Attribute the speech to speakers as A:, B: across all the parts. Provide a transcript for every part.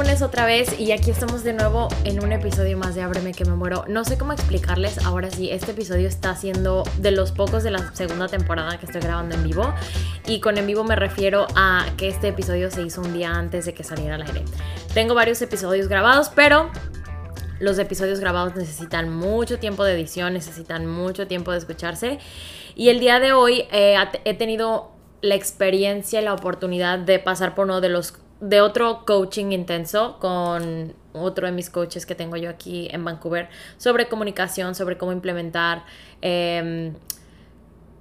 A: Lunes otra vez y aquí estamos de nuevo en un episodio más de Ábreme que me muero. No sé cómo explicarles, ahora sí, este episodio está siendo de los pocos de la segunda temporada que estoy grabando en vivo y con en vivo me refiero a que este episodio se hizo un día antes de que saliera al aire. Tengo varios episodios grabados, pero los episodios grabados necesitan mucho tiempo de edición, necesitan mucho tiempo de escucharse. Y el día de hoy eh, he tenido la experiencia y la oportunidad de pasar por uno de los de otro coaching intenso con otro de mis coaches que tengo yo aquí en Vancouver sobre comunicación, sobre cómo implementar em,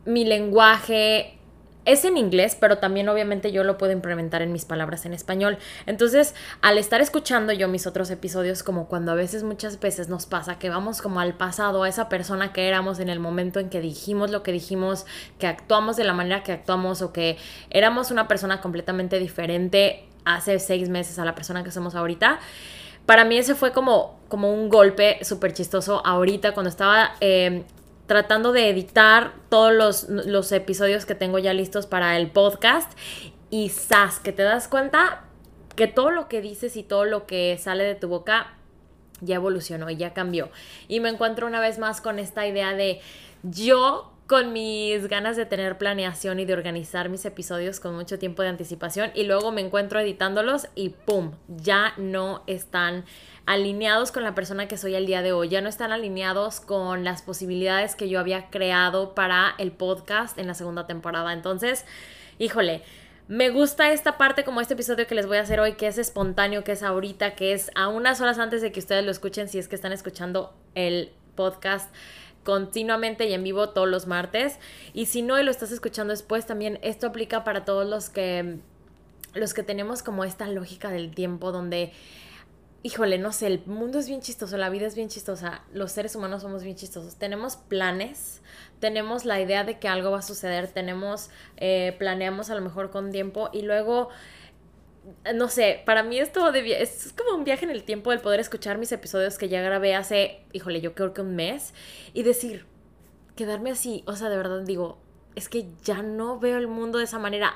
A: mi lenguaje es en inglés, pero también obviamente yo lo puedo implementar en mis palabras en español. Entonces, al estar escuchando yo mis otros episodios, como cuando a veces muchas veces nos pasa que vamos como al pasado, a esa persona que éramos en el momento en que dijimos lo que dijimos, que actuamos de la manera que actuamos o que éramos una persona completamente diferente hace seis meses a la persona que somos ahorita para mí ese fue como, como un golpe súper chistoso ahorita cuando estaba eh, tratando de editar todos los, episodios que tengo ya listos para el podcast. Y sas, que te das cuenta que todo lo que dices y todo lo que sale de tu boca ya evolucionó y ya cambió. Y me encuentro una vez más con esta idea de yo con mis ganas de tener planeación y de organizar mis episodios con mucho tiempo de anticipación y luego me encuentro editándolos y ¡pum! Ya no están alineados con la persona que soy el día de hoy, ya no están alineados con las posibilidades que yo había creado para el podcast en la segunda temporada. Entonces, híjole, me gusta esta parte como este episodio que les voy a hacer hoy, que es espontáneo, que es ahorita, que es a unas horas antes de que ustedes lo escuchen, si es que están escuchando el podcast continuamente y en vivo todos los martes. Y si no y lo estás escuchando después, también esto aplica para todos los que los que tenemos como esta lógica del tiempo donde híjole, no sé, el mundo es bien chistoso, la vida es bien chistosa, los seres humanos somos bien chistosos. Tenemos planes, tenemos la idea de que algo va a suceder, tenemos, eh, planeamos a lo mejor con tiempo y luego, no sé, para mí esto es como un viaje en el tiempo el poder escuchar mis episodios que ya grabé hace, híjole, yo creo que un mes y decir, quedarme así, o sea, de verdad digo, es que ya no veo el mundo de esa manera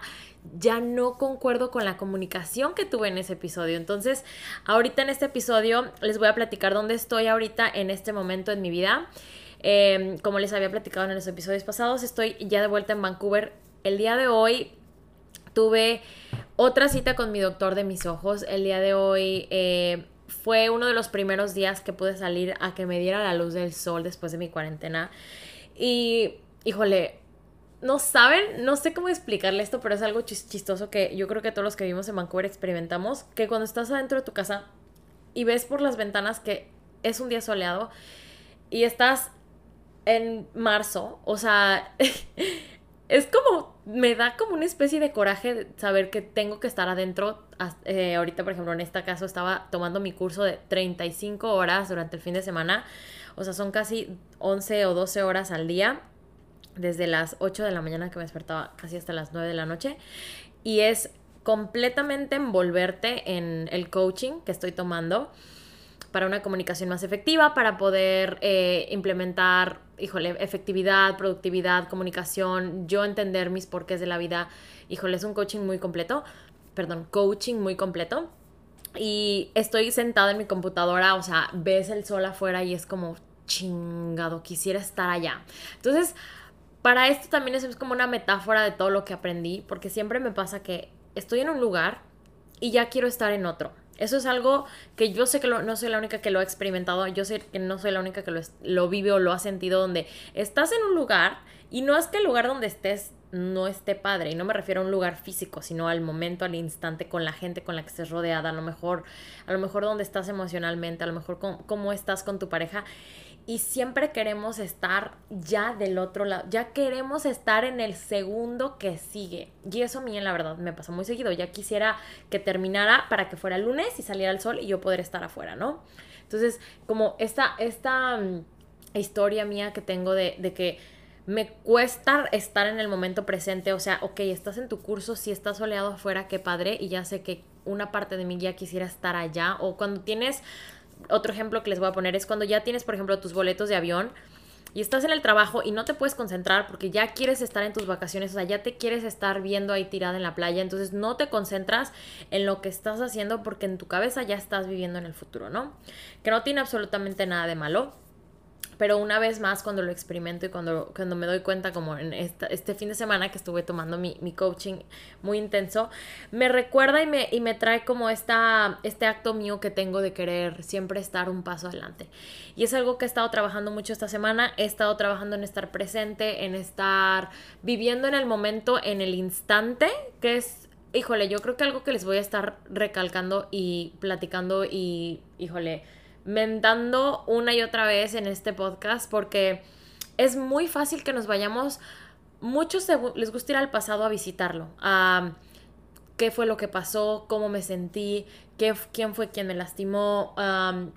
A: ya no concuerdo con la comunicación que tuve en ese episodio. Entonces, ahorita en este episodio les voy a platicar dónde estoy ahorita en este momento en mi vida. Em, como les había platicado en los episodios pasados, estoy ya de vuelta en Vancouver. El día de hoy tuve otra cita con mi doctor de mis ojos. El día de hoy eh, fue uno de los primeros días que pude salir a que me diera la luz del sol después de mi cuarentena. Y, híjole, no saben, no sé cómo explicarle esto, pero es algo chistoso que yo creo que todos los que vivimos en Vancouver experimentamos, que cuando estás adentro de tu casa y ves por las ventanas que es un día soleado y estás en marzo, o sea, es como, me da como una especie de coraje saber que tengo que estar adentro. Eh, ahorita, por ejemplo, en este caso estaba tomando mi curso de 35 horas durante el fin de semana, o sea, son casi 11 o 12 horas al día desde las 8 de la mañana que me despertaba casi hasta las 9 de la noche. Y es completamente envolverte en el coaching que estoy tomando para una comunicación más efectiva, para poder eh, implementar, híjole, efectividad, productividad, comunicación, yo entender mis porqués de la vida. Híjole, es un coaching muy completo, perdón, coaching muy completo. Y estoy sentada en mi computadora, o sea, ves el sol afuera y es como chingado, quisiera estar allá. Entonces, para esto también es como una metáfora de todo lo que aprendí, porque siempre me pasa que estoy en un lugar y ya quiero estar en otro. Eso es algo que yo sé que no soy la única que lo ha experimentado, yo sé que no soy la única que lo, lo vive o lo ha sentido, donde estás en un lugar y no es que el lugar donde estés no esté padre, y no me refiero a un lugar físico, sino al momento, al instante, con la gente con la que estés rodeada, a lo mejor, a lo mejor donde estás emocionalmente, a lo mejor cómo estás con tu pareja y siempre queremos estar ya del otro lado, ya queremos estar en el segundo que sigue. Y eso a mí, la verdad, me pasa muy seguido. Ya quisiera que terminara para que fuera lunes y saliera el sol y yo poder estar afuera, ¿no? Entonces, como esta, esta mm, historia mía que tengo de, de que me cuesta estar en el momento presente, o sea, ok, estás en tu curso, si estás soleado afuera, qué padre, y ya sé que una parte de mí ya quisiera estar allá, o cuando tienes otro ejemplo que les voy a poner es cuando ya tienes, por ejemplo, tus boletos de avión y estás en el trabajo y no te puedes concentrar porque ya quieres estar en tus vacaciones, o sea, ya te quieres estar viendo ahí tirada en la playa, entonces no te concentras en lo que estás haciendo porque en tu cabeza ya estás viviendo en el futuro, ¿no? Que no tiene absolutamente nada de malo. Pero una vez más, cuando lo experimento y cuando, cuando me doy cuenta, como en este fin de semana que estuve tomando mi, coaching muy intenso, me recuerda y me, y me trae como esta, este acto mío que tengo de querer siempre estar un paso adelante. Y es algo que he estado trabajando mucho esta semana. He estado trabajando en estar presente, en estar viviendo en el momento, en el instante, que es híjole, yo creo que algo que les voy a estar recalcando y platicando y, híjole, mentando una y otra vez en este podcast porque es muy fácil que nos vayamos, muchos les gusta ir al pasado a visitarlo, a qué fue lo que pasó, cómo me sentí, qué, quién fue quien me lastimó,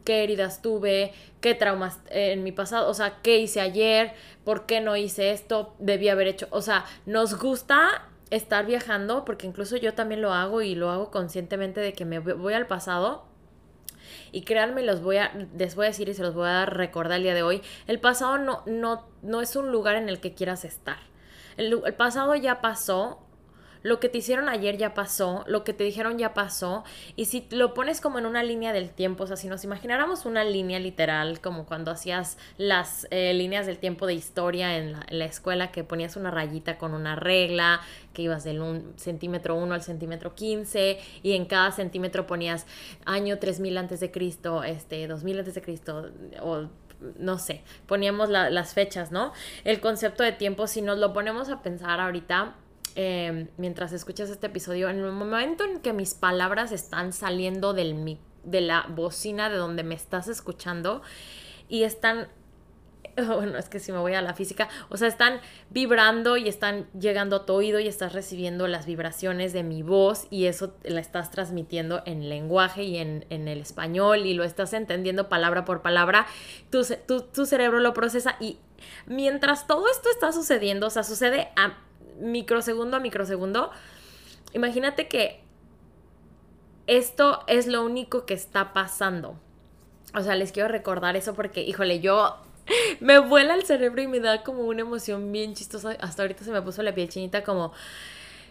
A: qué heridas tuve, qué traumas en mi pasado, o sea, qué hice ayer, por qué no hice esto, debí haber hecho, o sea, nos gusta estar viajando, porque incluso yo también lo hago y lo hago conscientemente de que me voy al pasado y créanme, los voy a, les voy a decir y se los voy a recordar el día de hoy. El pasado no, no, no es un lugar en el que quieras estar. El, el pasado ya pasó, lo que te hicieron ayer ya pasó, lo que te dijeron ya pasó, y si lo pones como en una línea del tiempo, o sea, si nos imagináramos una línea literal, como cuando hacías las eh, líneas del tiempo de historia en la, escuela, que ponías una rayita con una regla, que ibas del un, centímetro 1 al centímetro 15, y en cada centímetro ponías año 3000 antes de Cristo, este, 2000 antes de Cristo, o no sé, poníamos las fechas, ¿no? El concepto de tiempo, si nos lo ponemos a pensar ahorita, Em, mientras escuchas este episodio, en el momento en que mis palabras están saliendo del, de la bocina de donde me estás escuchando y están bueno, es que si me voy a la física, o sea, están vibrando y están llegando a tu oído y estás recibiendo las vibraciones de mi voz y eso la estás transmitiendo en lenguaje y en, el español y lo estás entendiendo palabra por palabra, tu, tu, cerebro lo procesa y mientras todo esto está sucediendo, o sea, sucede a microsegundo a microsegundo, imagínate que esto es lo único que está pasando. O sea, les quiero recordar eso porque, híjole, yo me vuela el cerebro y me da como una emoción bien chistosa. Hasta ahorita se me puso la piel chinita como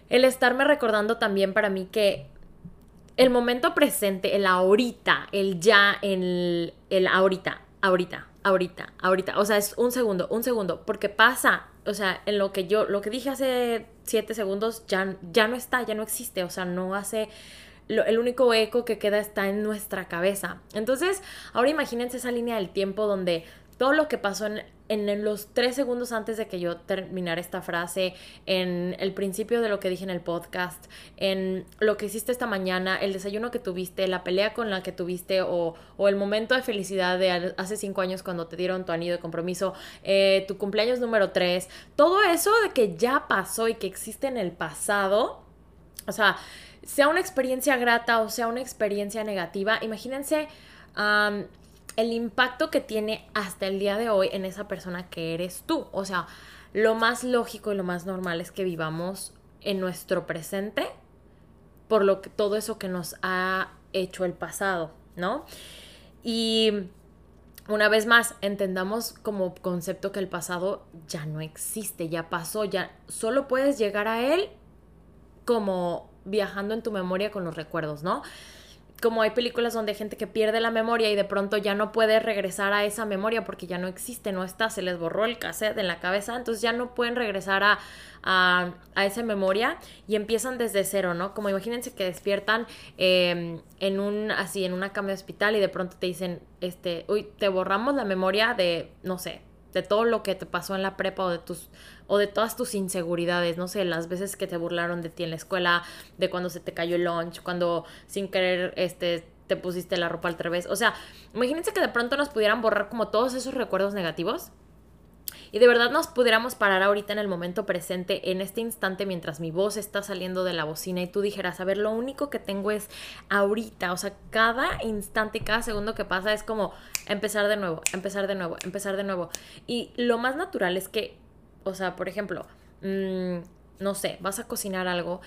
A: el estarme recordando también para mí que el momento presente, el ahorita, el ya, el, el ahorita, ahorita, ahorita, ahorita. O sea, es un segundo, un segundo, porque pasa o sea, en lo que yo, lo que dije hace siete segundos ya, ya no está, ya no existe, o sea, no hace, el único eco que queda está en nuestra cabeza. Entonces, ahora imagínense esa línea del tiempo donde todo lo que pasó en, en, los tres segundos antes de que yo terminara esta frase, en el principio de lo que dije en el podcast, en lo que hiciste esta mañana, el desayuno que tuviste, la pelea con la que tuviste o, o el momento de felicidad de hace cinco años cuando te dieron tu anillo de compromiso, eh, tu cumpleaños número tres, todo eso de que ya pasó y que existe en el pasado, o sea, sea una experiencia grata o sea una experiencia negativa, imagínense el impacto que tiene hasta el día de hoy en esa persona que eres tú. O sea, lo más lógico y lo más normal es que vivamos en nuestro presente por lo que todo eso que nos ha hecho el pasado, ¿no? Y una vez más, entendamos como concepto que el pasado ya no existe, ya pasó, ya solo puedes llegar a él como viajando en tu memoria con los recuerdos, ¿no? Como hay películas donde hay gente que pierde la memoria y de pronto ya no puede regresar a esa memoria porque ya no existe, no está, se les borró el cassette en la cabeza, entonces ya no pueden regresar a, a, esa memoria y empiezan desde cero, ¿no? Como imagínense que despiertan em, en un, así, en una cama de hospital y de pronto te dicen, este, uy, te borramos la memoria de, no sé, de todo lo que te pasó en la prepa o de tus o de todas tus inseguridades, no sé, las veces que te burlaron de ti en la escuela, de cuando se te cayó el lunch, cuando sin querer este te pusiste la ropa al revés. O sea, imagínense que de pronto nos pudieran borrar como todos esos recuerdos negativos y de verdad nos pudiéramos parar ahorita en el momento presente, en este instante, mientras mi voz está saliendo de la bocina y tú dijeras, a ver, lo único que tengo es ahorita, o sea, cada instante, cada segundo que pasa es como empezar de nuevo, empezar de nuevo, empezar de nuevo. Y lo más natural es que o sea, por ejemplo, mm, no sé, vas a cocinar algo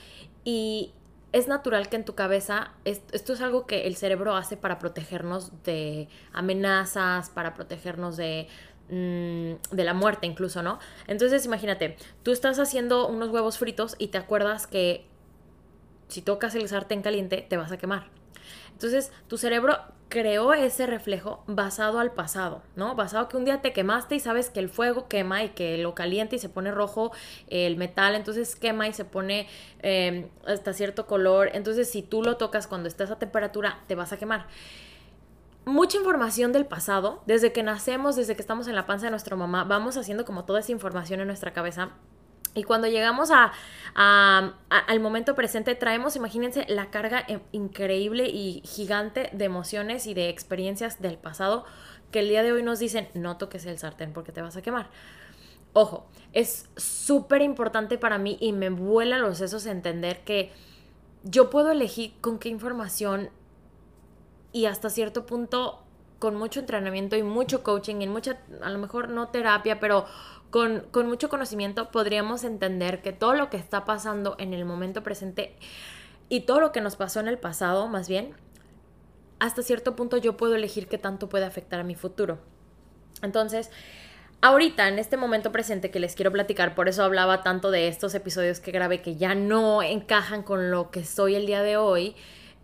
A: y es natural que en tu cabeza, esto es algo que el cerebro hace para protegernos de amenazas, para protegernos de, mm, de la muerte incluso, ¿no? Entonces imagínate, tú estás haciendo unos huevos fritos y te acuerdas que si tocas el sartén caliente te vas a quemar. Entonces, tu cerebro creó ese reflejo basado al pasado, ¿no? Basado que un día te quemaste y sabes que el fuego quema y que lo calienta y se pone rojo el metal, entonces quema y se pone em, hasta cierto color. Entonces, si tú lo tocas cuando estás a temperatura, te vas a quemar. Mucha información del pasado, desde que nacemos, desde que estamos en la panza de nuestra mamá, vamos haciendo como toda esa información en nuestra cabeza y cuando llegamos a, al momento presente, traemos, imagínense, la carga increíble y gigante de emociones y de experiencias del pasado que el día de hoy nos dicen, no toques el sartén porque te vas a quemar. Ojo, es súper importante para mí y me vuela los sesos entender que yo puedo elegir con qué información y hasta cierto punto con mucho entrenamiento y mucho coaching y mucha, a lo mejor no terapia, pero con, mucho conocimiento podríamos entender que todo lo que está pasando en el momento presente y todo lo que nos pasó en el pasado, más bien, hasta cierto punto yo puedo elegir qué tanto puede afectar a mi futuro. Entonces, ahorita, en este momento presente que les quiero platicar, por eso hablaba tanto de estos episodios que grabé que ya no encajan con lo que soy el día de hoy,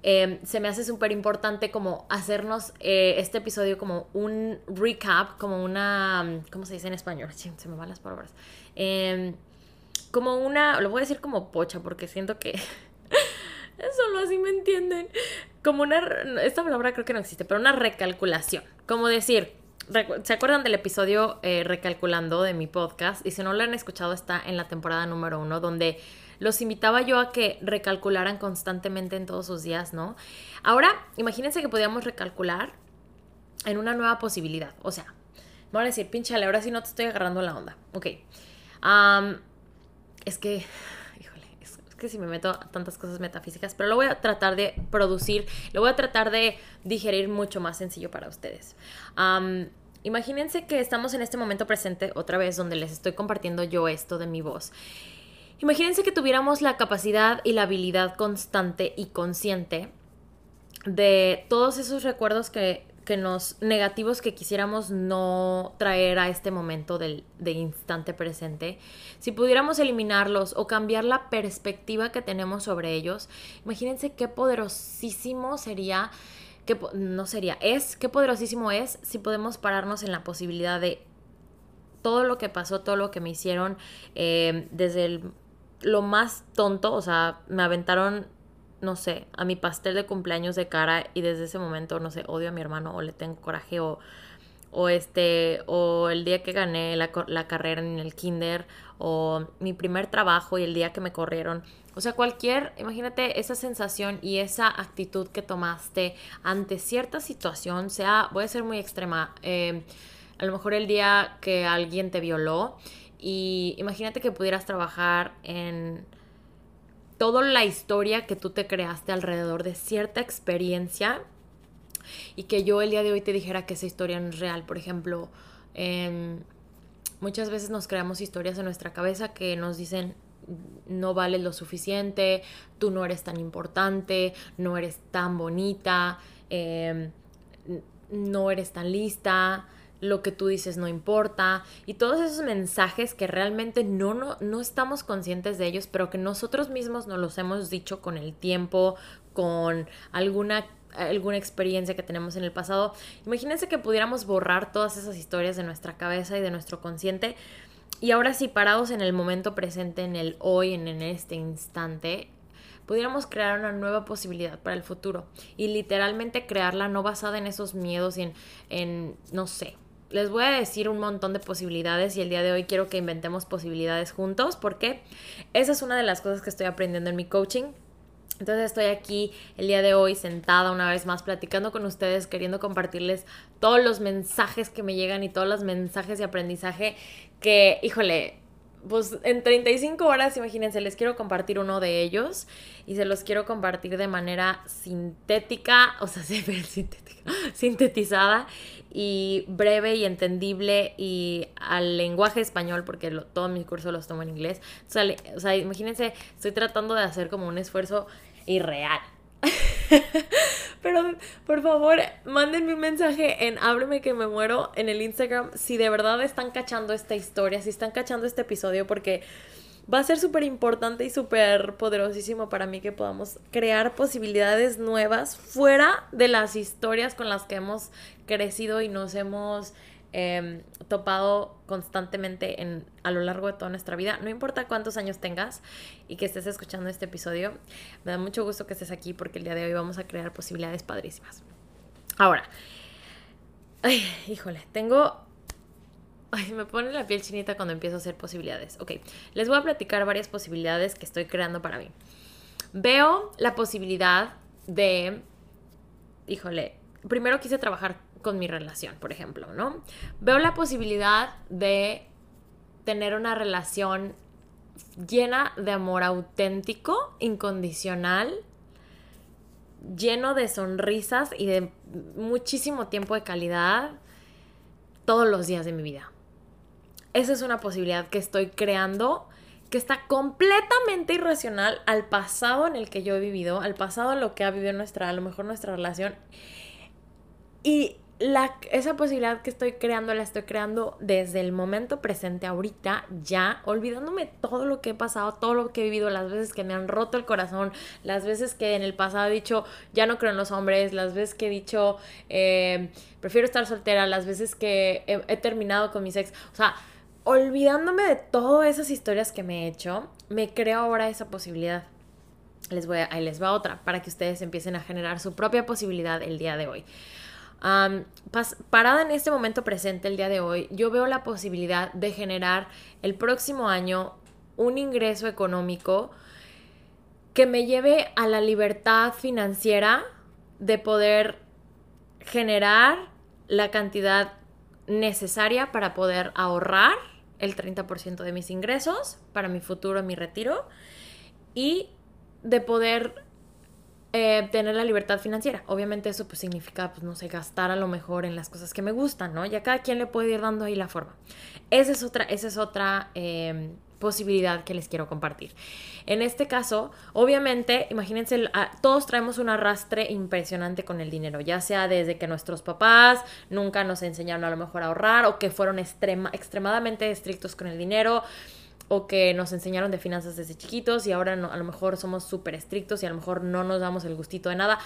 A: Em, se me hace súper importante como hacernos eh, este episodio como un recap, como una, ¿cómo se dice en español? se me van las palabras. Em, como una, lo voy a decir como pocha porque siento que solo así me entienden. Como una, esta palabra creo que no existe, pero una recalculación. Como decir, ¿se acuerdan del episodio eh, recalculando de mi podcast? Y si no lo han escuchado está en la temporada número uno donde los invitaba yo a que recalcularan constantemente en todos sus días, ¿no? Ahora, imagínense que podíamos recalcular en una nueva posibilidad. O sea, me van a decir, pinchale, ahora sí no te estoy agarrando la onda. Ok. es que, híjole, es, que si me meto a tantas cosas metafísicas, pero lo voy a tratar de producir, lo voy a tratar de digerir mucho más sencillo para ustedes. imagínense que estamos en este momento presente otra vez donde les estoy compartiendo yo esto de mi voz. Imagínense que tuviéramos la capacidad y la habilidad constante y consciente de todos esos recuerdos que, nos negativos que quisiéramos no traer a este momento del, de instante presente, si pudiéramos eliminarlos o cambiar la perspectiva que tenemos sobre ellos, imagínense qué poderosísimo sería, que no sería, es, qué poderosísimo es si podemos pararnos en la posibilidad de todo lo que pasó, todo lo que me hicieron eh, desde el lo más tonto, o sea, me aventaron, no sé, a mi pastel de cumpleaños de cara y desde ese momento, no sé, odio a mi hermano o le tengo coraje o, o este, o el día que gané la, carrera en el kinder o mi primer trabajo y el día que me corrieron. O sea, cualquier, imagínate esa sensación y esa actitud que tomaste ante cierta situación, sea, voy a ser muy extrema, eh, a lo mejor el día que alguien te violó y imagínate que pudieras trabajar en toda la historia que tú te creaste alrededor de cierta experiencia y que yo el día de hoy te dijera que esa historia no es real. Por ejemplo, em, muchas veces nos creamos historias en nuestra cabeza que nos dicen no vales lo suficiente, tú no eres tan importante, no eres tan bonita, em, no eres tan lista, lo que tú dices no importa y todos esos mensajes que realmente no, no, no estamos conscientes de ellos, pero que nosotros mismos nos los hemos dicho con el tiempo, con alguna alguna experiencia que tenemos en el pasado. Imagínense que pudiéramos borrar todas esas historias de nuestra cabeza y de nuestro consciente y ahora sí parados en el momento presente, en el hoy, en, en este instante, pudiéramos crear una nueva posibilidad para el futuro y literalmente crearla no basada en esos miedos y en, en no sé, les voy a decir un montón de posibilidades y el día de hoy quiero que inventemos posibilidades juntos porque esa es una de las cosas que estoy aprendiendo en mi coaching. Entonces estoy aquí el día de hoy sentada una vez más platicando con ustedes, queriendo compartirles todos los mensajes que me llegan y todos los mensajes de aprendizaje que, híjole, pues en 35 horas, imagínense, les quiero compartir uno de ellos y se los quiero compartir de manera sintética, o sea, sintética, sintetizada y breve y entendible y al lenguaje español, porque todo mi curso los tomo en inglés. O sea, imagínense, estoy tratando de hacer como un esfuerzo irreal. Pero por favor, mándenme un mensaje en Ábreme que me muero en el Instagram si de verdad están cachando esta historia, si están cachando este episodio, porque va a ser súper importante y súper poderosísimo para mí que podamos crear posibilidades nuevas fuera de las historias con las que hemos crecido y nos hemos em, topado constantemente en, a lo largo de toda nuestra vida. No importa cuántos años tengas y que estés escuchando este episodio, me da mucho gusto que estés aquí porque el día de hoy vamos a crear posibilidades padrísimas. Ahora, híjole, tengo Ay, me pone la piel chinita cuando empiezo a hacer posibilidades. Ok, les voy a platicar varias posibilidades que estoy creando para mí. Veo la posibilidad de, híjole, primero quise trabajar con mi relación, por ejemplo, ¿no? Veo la posibilidad de tener una relación llena de amor auténtico, incondicional, lleno de sonrisas y de muchísimo tiempo de calidad todos los días de mi vida. Esa es una posibilidad que estoy creando que está completamente irracional al pasado en el que yo he vivido, al pasado en lo que ha vivido nuestra, a lo mejor nuestra relación. Y la, esa posibilidad que estoy creando la estoy creando desde el momento presente, ahorita, ya, olvidándome todo lo que he pasado, todo lo que he vivido, las veces que me han roto el corazón, las veces que en el pasado he dicho, ya no creo en los hombres, las veces que he dicho, eh, prefiero estar soltera, las veces que he, terminado con mis ex. O sea, olvidándome de todas esas historias que me he hecho, me creo ahora esa posibilidad. Les voy a, ahí les va otra, para que ustedes empiecen a generar su propia posibilidad el día de hoy. Parada en este momento presente, el día de hoy, yo veo la posibilidad de generar el próximo año un ingreso económico que me lleve a la libertad financiera de poder generar la cantidad necesaria para poder ahorrar el 30% de mis ingresos para mi futuro, mi retiro y de poder eh, tener la libertad financiera. Obviamente eso pues significa, pues no sé, gastar a lo mejor en las cosas que me gustan, ¿no? Ya cada quien le puede ir dando ahí la forma. Esa es otra, esa es otra em, posibilidad que les quiero compartir. En este caso, obviamente, imagínense, todos traemos un arrastre impresionante con el dinero, ya sea desde que nuestros papás nunca nos enseñaron a lo mejor a ahorrar o que fueron extrema, extremadamente estrictos con el dinero o que nos enseñaron de finanzas desde chiquitos y ahora a lo mejor somos súper estrictos y a lo mejor no nos damos el gustito de nada.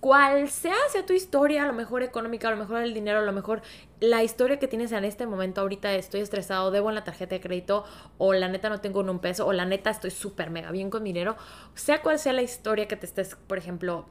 A: Cual sea, sea tu historia, a lo mejor económica, a lo mejor el dinero, a lo mejor la historia que tienes en este momento, ahorita estoy estresado, debo en la tarjeta de crédito, o la neta no tengo un peso, o la neta estoy súper mega bien con dinero, sea cual sea la historia que te estés, por ejemplo,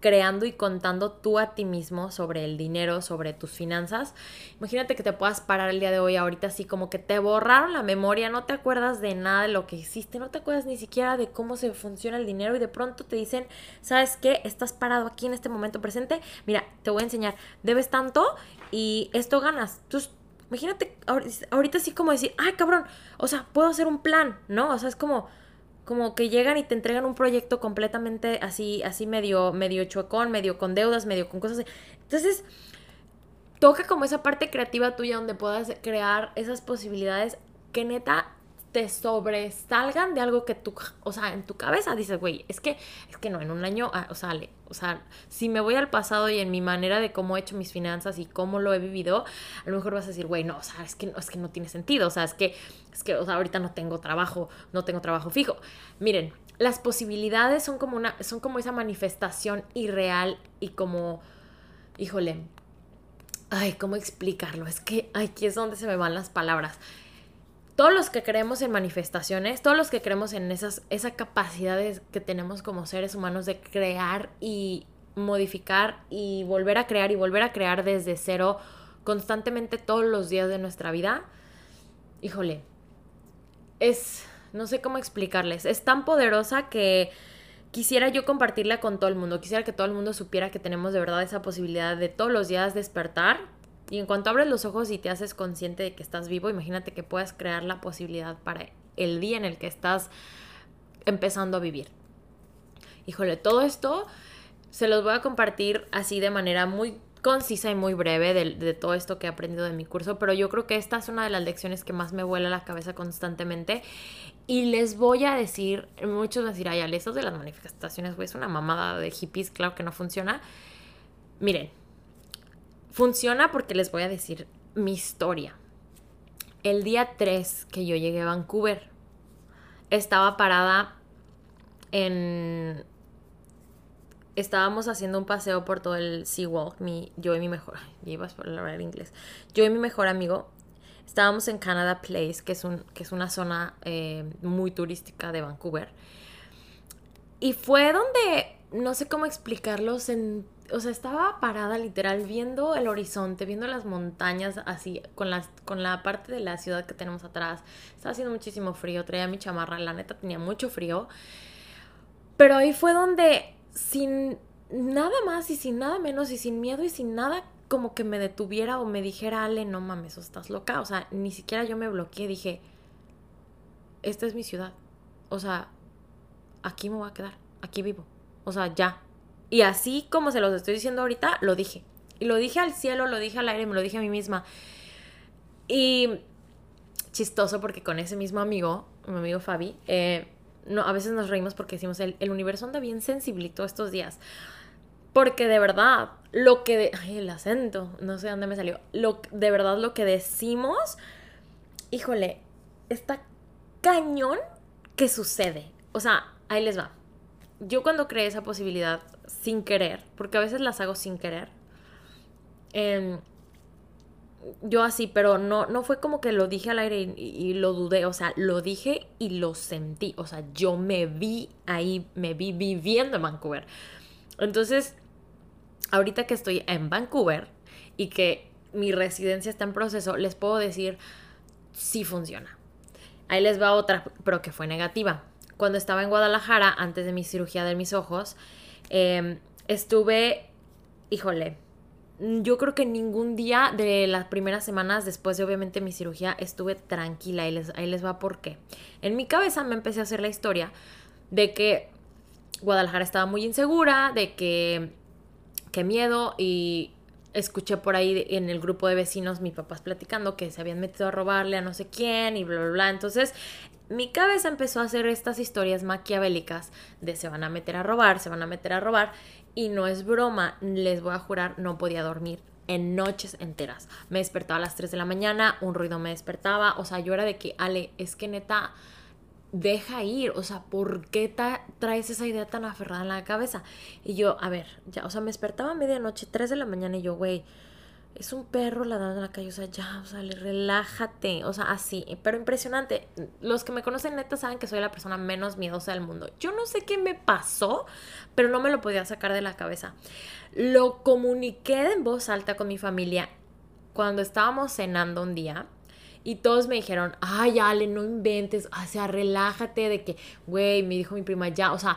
A: creando y contando tú a ti mismo sobre el dinero, sobre tus finanzas. Imagínate que te puedas parar el día de hoy ahorita así como que te borraron la memoria, no te acuerdas de nada de lo que hiciste, no te acuerdas ni siquiera de cómo se funciona el dinero y de pronto te dicen, ¿sabes qué? Estás parado aquí en este momento presente, mira, te voy a enseñar, debes tanto y esto ganas. Entonces, imagínate ahorita así como decir, ay cabrón, o sea, puedo hacer un plan, ¿no? O sea, es como como que llegan y te entregan un proyecto completamente así, así medio, medio chuecón, medio con deudas, medio con cosas. Entonces, toca como esa parte creativa tuya donde puedas crear esas posibilidades que neta te sobresalgan de algo que tú, o sea, en tu cabeza dices, güey, es que, es que no, en un año, ah, o sea, o sea, si me voy al pasado y en mi manera de cómo he hecho mis finanzas y cómo lo he vivido, a lo mejor vas a decir, güey, no, o sea, es que, es que no tiene sentido, o sea, es que, es que, o sea, ahorita no tengo trabajo, no tengo trabajo fijo. Miren, las posibilidades son como una, son como esa manifestación irreal y como, híjole, ay, ¿cómo explicarlo? Es que aquí es donde se me van las palabras todos los que creemos en manifestaciones, todos los que creemos en esas, esa capacidad que tenemos como seres humanos de crear y modificar y volver a crear y volver a crear desde cero constantemente todos los días de nuestra vida, híjole, es, no sé cómo explicarles, es tan poderosa que quisiera yo compartirla con todo el mundo, quisiera que todo el mundo supiera que tenemos de verdad esa posibilidad de todos los días despertar y en cuanto abres los ojos y te haces consciente de que estás vivo, imagínate que puedas crear la posibilidad para el día en el que estás empezando a vivir. Híjole, todo esto se los voy a compartir así de manera muy concisa y muy breve de, todo esto que he aprendido de mi curso, pero yo creo que esta es una de las lecciones que más me vuela la cabeza constantemente Y les voy a decir, muchos van a decir, ay, eso de las manifestaciones, güey, es una mamada de hippies, claro que no funciona. Miren, funciona porque les voy a decir mi historia. El día 3 que yo llegué a Vancouver, estaba parada en... Estábamos haciendo un paseo por todo el Seawalk, mi, yo y mi mejor... Ibas por hablar inglés. Yo y mi mejor amigo estábamos en Canada Place, que es, un, que es una zona eh, muy turística de Vancouver. Y fue donde, no sé cómo explicarlo, o sea, estaba parada literal viendo el horizonte, viendo las montañas así, con, las, con la parte de la ciudad que tenemos atrás. Estaba haciendo muchísimo frío, traía mi chamarra, la neta tenía mucho frío. Pero ahí fue donde, sin nada más y sin nada menos y sin miedo y sin nada como que me detuviera o me dijera, Ale, no mames, o estás loca. O sea, ni siquiera yo me bloqueé, dije, esta es mi ciudad. O sea, aquí me voy a quedar, aquí vivo. O sea, ya. Y así como se los estoy diciendo ahorita, lo dije. Y lo dije al cielo, lo dije al aire, me lo dije a mí misma. Y chistoso porque con ese mismo amigo, mi amigo Fabi, eh, no, a veces nos reímos porque decimos, el, el universo anda bien sensiblito estos días. Porque de verdad, lo que... ay, el acento, no sé dónde me salió. Lo, de verdad, lo que decimos, híjole, está cañón que sucede. O sea, ahí les va. Yo cuando creé esa posibilidad sin querer, porque a veces las hago sin querer, em, yo así, pero no, no fue como que lo dije al aire y, y, lo dudé, o sea, lo dije y lo sentí, o sea, yo me vi ahí, me vi viviendo en Vancouver. Entonces, ahorita que estoy en Vancouver y que mi residencia está en proceso, les puedo decir si funciona. Ahí les va otra, pero que fue negativa. Cuando estaba en Guadalajara, antes de mi cirugía de mis ojos, em, estuve, híjole, yo creo que ningún día de las primeras semanas después de obviamente mi cirugía estuve tranquila. Ahí les, ahí les va por qué. En mi cabeza me empecé a hacer la historia de que Guadalajara estaba muy insegura, de que qué miedo y escuché por ahí en el grupo de vecinos mis papás platicando que se habían metido a robarle a no sé quién y bla, bla, bla. Entonces mi cabeza empezó a hacer estas historias maquiavélicas de se van a meter a robar, se van a meter a robar. Y no es broma, les voy a jurar, no podía dormir en noches enteras. Me despertaba a las 3 de la mañana, un ruido me despertaba, o sea, yo era de que, Ale, es que neta, deja ir, o sea, ¿por qué traes esa idea tan aferrada en la cabeza? Y yo, a ver, ya, o sea, me despertaba a medianoche, 3 de la mañana y yo, güey, es un perro ladrando en la calle, o sea, ya, o sea, relájate, o sea, así, pero impresionante. Los que me conocen neta saben que soy la persona menos miedosa del mundo. Yo no sé qué me pasó, pero no me lo podía sacar de la cabeza. Lo comuniqué en voz alta con mi familia cuando estábamos cenando un día y todos me dijeron, ay, Ale, no inventes, o sea, relájate de que, güey, me dijo mi prima, ya, o sea,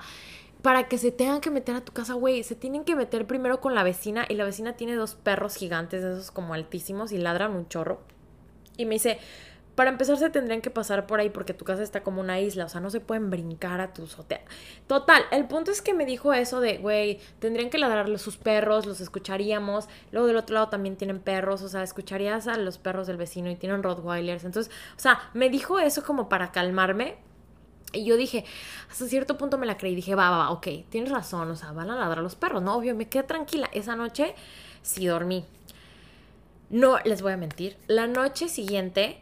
A: para que se tengan que meter a tu casa, güey, se tienen que meter primero con la vecina y la vecina tiene dos perros gigantes, esos como altísimos y ladran un chorro. Y me dice, para empezar se tendrían que pasar por ahí porque tu casa está como una isla, o sea, no se pueden brincar a tu azotea. Total, el punto es que me dijo eso de, güey, tendrían que ladrarle sus perros, los escucharíamos. Luego del otro lado también tienen perros, o sea, escucharías a los perros del vecino y tienen Rottweilers. Entonces, o sea, me dijo eso como para calmarme. Y yo dije, hasta cierto punto me la creí. Dije, va, va, va, ok, tienes razón, o sea, van a ladrar los perros, ¿no? Obvio, me quedé tranquila. Esa noche sí dormí. No les voy a mentir. La noche siguiente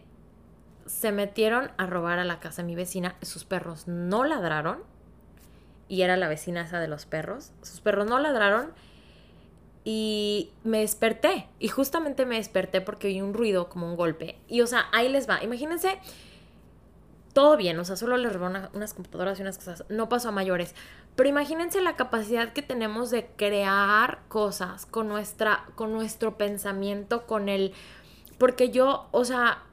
A: se metieron a robar a la casa de mi vecina. Sus perros no ladraron. Y era la vecina esa de los perros. Sus perros no ladraron. Y me desperté. Y justamente me desperté porque oí un ruido, como un golpe. Y o sea, ahí les va. Imagínense, todo bien. O sea, solo les robó unas computadoras y unas cosas. No pasó a mayores. Pero imagínense la capacidad que tenemos de crear cosas con, nuestra, con nuestro pensamiento, con el... Porque yo, o sea,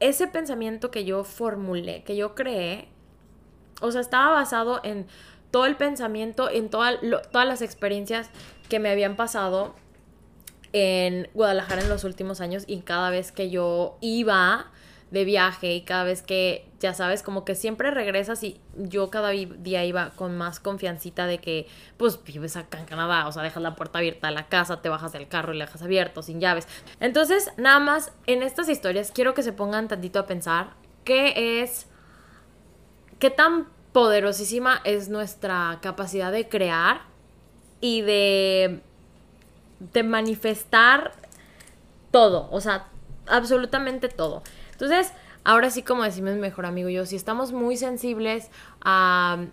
A: ese pensamiento que yo formulé, que yo creé, o sea, estaba basado en todo el pensamiento, en todas las experiencias que me habían pasado en Guadalajara en los últimos años y cada vez que yo iba de viaje y cada vez que, ya sabes, como que siempre regresas y yo cada día iba con más confiancita de que, pues vives acá en Canadá, o sea, dejas la puerta abierta de la casa, te bajas del carro y la dejas abierto, sin llaves. Entonces, nada más, en estas historias quiero que se pongan tantito a pensar qué es qué tan poderosísima es nuestra capacidad de crear y de, de manifestar todo, o sea, absolutamente todo. Entonces, ahora sí, como decimos mejor amigo yo, si estamos muy sensibles a...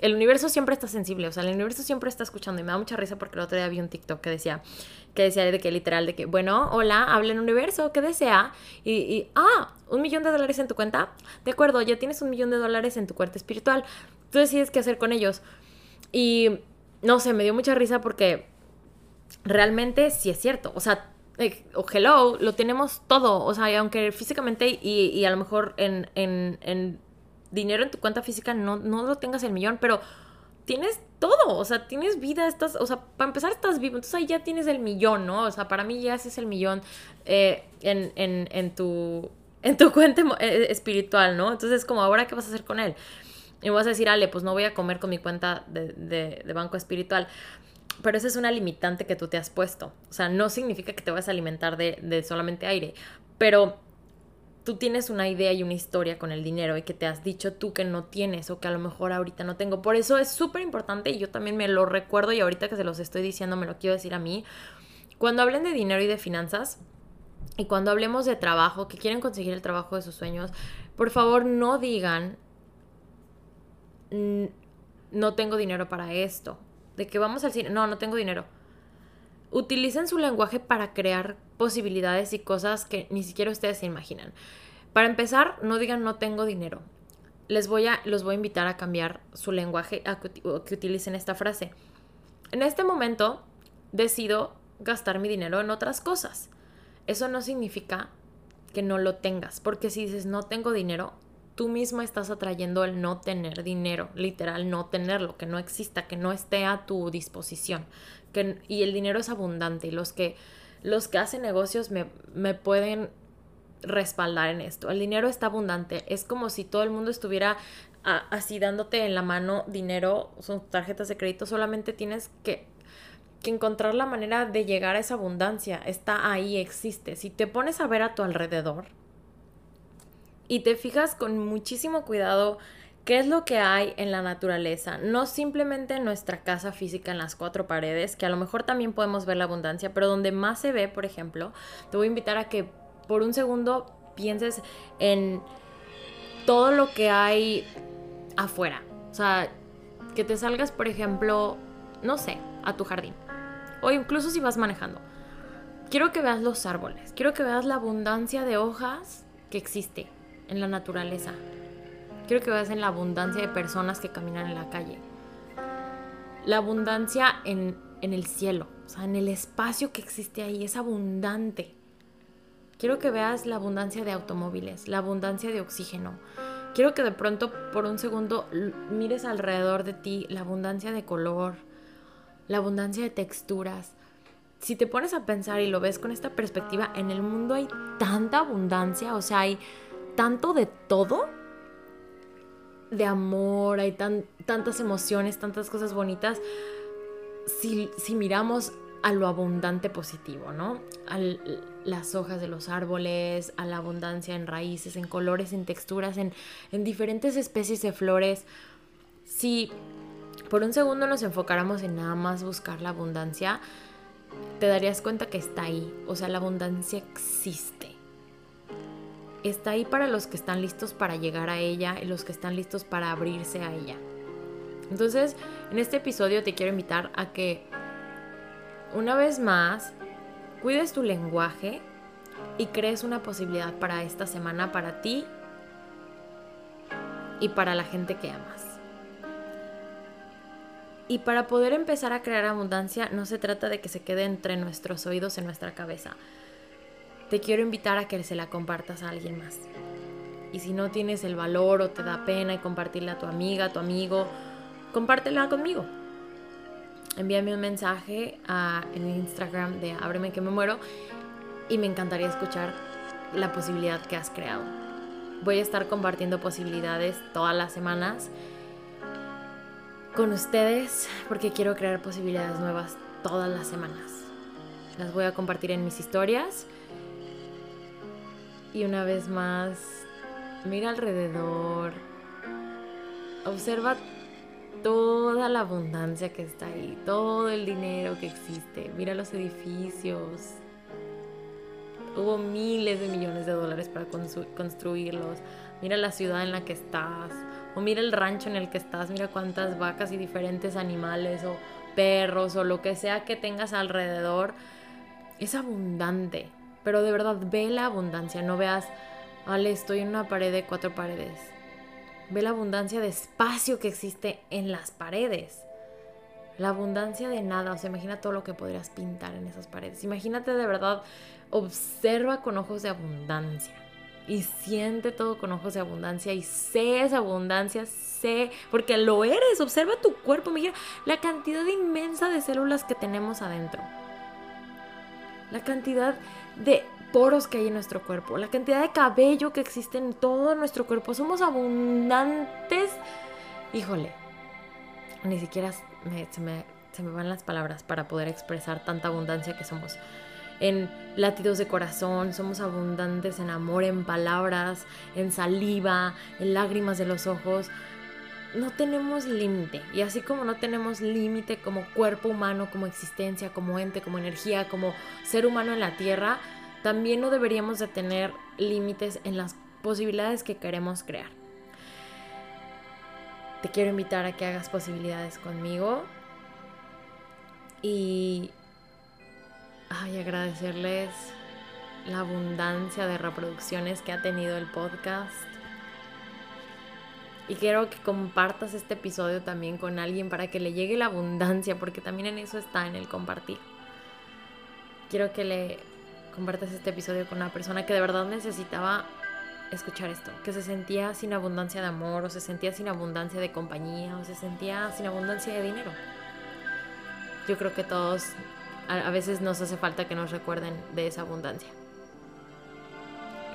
A: El universo siempre está sensible, o sea, el universo siempre está escuchando y me da mucha risa porque el otro día vi un TikTok que decía, que decía de que literal, de que, bueno, hola, habla el universo, ¿qué desea? Y, ah, un millón de dólares en tu cuenta, de acuerdo, ya tienes un millón de dólares en tu cuenta espiritual, tú decides qué hacer con ellos. Y, no sé, me dio mucha risa porque realmente sí es cierto, o sea, o hello, lo tenemos todo. O sea, aunque físicamente y, a lo mejor en, en, dinero en tu cuenta física no, no lo tengas el millón, pero tienes todo. O sea, tienes vida, estás, o sea, para empezar estás vivo. Entonces ahí ya tienes el millón, ¿no? O sea, para mí ya es el millón eh, en, en, en, tu, en tu cuenta eh, espiritual, ¿no? Entonces, como ahora, ¿qué vas a hacer con él? Y vas a decir, Ale, pues no voy a comer con mi cuenta de, de banco espiritual pero esa es una limitante que tú te has puesto. O sea, no significa que te vas a alimentar de, solamente aire, pero tú tienes una idea y una historia con el dinero y que te has dicho tú que no tienes o que a lo mejor ahorita no tengo. Por eso es súper importante y yo también me lo recuerdo y ahorita que se los estoy diciendo me lo quiero decir a mí. Cuando hablen de dinero y de finanzas y cuando hablemos de trabajo, que quieren conseguir el trabajo de sus sueños, por favor no digan no tengo dinero para esto de que vamos al cine, no, no tengo dinero. Utilicen su lenguaje para crear posibilidades y cosas que ni siquiera ustedes se imaginan. Para empezar, no digan no tengo dinero. Les voy a, los voy a invitar a cambiar su lenguaje, a que, que utilicen esta frase. En este momento decido gastar mi dinero en otras cosas. Eso no significa que no lo tengas, porque si dices no tengo dinero, tú mismo estás atrayendo el no tener dinero, literal, no tenerlo, que no exista, que no esté a tu disposición. Que, y el dinero es abundante y los que, los que hacen negocios me, me pueden respaldar en esto. El dinero está abundante. Es como si todo el mundo estuviera así dándote en la mano dinero, son tarjetas de crédito, solamente tienes que, que, encontrar la manera de llegar a esa abundancia. Está ahí, existe. Si te pones a ver a tu alrededor, y te fijas con muchísimo cuidado qué es lo que hay en la naturaleza, no simplemente en nuestra casa física en las cuatro paredes, que a lo mejor también podemos ver la abundancia, pero donde más se ve, por ejemplo, te voy a invitar a que por un segundo pienses en todo lo que hay afuera. O sea, que te salgas, por ejemplo, no sé, a tu jardín. O incluso si vas manejando. Quiero que veas los árboles. Quiero que veas la abundancia de hojas que existe en la naturaleza. Quiero que veas en la abundancia de personas que caminan en la calle. La abundancia en, en el cielo, o sea, en el espacio que existe ahí, es abundante. Quiero que veas la abundancia de automóviles, la abundancia de oxígeno. Quiero que de pronto por un segundo mires alrededor de ti la abundancia de color, la abundancia de texturas. Si te pones a pensar y lo ves con esta perspectiva, en el mundo hay tanta abundancia, o sea, hay tanto de todo, de amor, hay tan, tantas emociones, tantas cosas bonitas, si, si miramos a lo abundante positivo, ¿no? A las hojas de los árboles, a la abundancia en raíces, en colores, en texturas, en, en diferentes especies de flores. Si por un segundo nos enfocáramos en nada más buscar la abundancia, te darías cuenta que está ahí. O sea, la abundancia existe está ahí para los que están listos para llegar a ella y los que están listos para abrirse a ella. Entonces, en este episodio te quiero invitar a que una vez más cuides tu lenguaje y crees una posibilidad para esta semana para ti y para la gente que amas. Y para poder empezar a crear abundancia no se trata de que se quede entre nuestros oídos en nuestra cabeza te quiero invitar a que se la compartas a alguien más. Y si no tienes el valor o te da pena y compartirla a tu amiga, a tu amigo, compártela conmigo. Envíame un mensaje a, en Instagram de Ábreme que me muero y me encantaría escuchar la posibilidad que has creado. Voy a estar compartiendo posibilidades todas las semanas con ustedes porque quiero crear posibilidades nuevas todas las semanas. Las voy a compartir en mis historias y una vez más, mira alrededor, observa toda la abundancia que está ahí, todo el dinero que existe. Mira los edificios. Hubo miles de millones de dólares para construirlos. Mira la ciudad en la que estás. O mira el rancho en el que estás. Mira cuántas vacas y diferentes animales o perros o lo que sea que tengas alrededor. Es abundante. Pero de verdad, ve la abundancia. No veas, vale, estoy en una pared de cuatro paredes Ve la abundancia de espacio que existe en las paredes. La abundancia de nada. O sea, imagina todo lo que podrías pintar en esas paredes. Imagínate de verdad, observa con ojos de abundancia. Y siente todo con ojos de abundancia. Y sé esa abundancia, sé. Porque lo eres. Observa tu cuerpo. Mira la cantidad inmensa de células que tenemos adentro. La cantidad de poros que hay en nuestro cuerpo, la cantidad de cabello que existe en todo nuestro cuerpo. Somos abundantes. Híjole, ni siquiera se, me, se me van las palabras para poder expresar tanta abundancia que somos. En latidos de corazón, somos abundantes en amor, en palabras, en saliva, en lágrimas de los ojos. No tenemos límite. Y así como no tenemos límite como cuerpo humano, como existencia, como ente, como energía, como ser humano en la tierra, también no deberíamos de tener límites en las posibilidades que queremos crear. Te quiero invitar a que hagas posibilidades conmigo y ay, agradecerles la abundancia de reproducciones que ha tenido el podcast. Y quiero que compartas este episodio también con alguien para que le llegue la abundancia, porque también en eso está, en el compartir. Quiero que le compartas este episodio con una persona que de verdad necesitaba escuchar esto, que se sentía sin abundancia de amor, o se sentía sin abundancia de compañía, o se sentía sin abundancia de dinero. Yo creo que todos a, veces nos hace falta que nos recuerden de esa abundancia.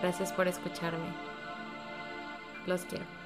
A: Gracias por escucharme. Los quiero.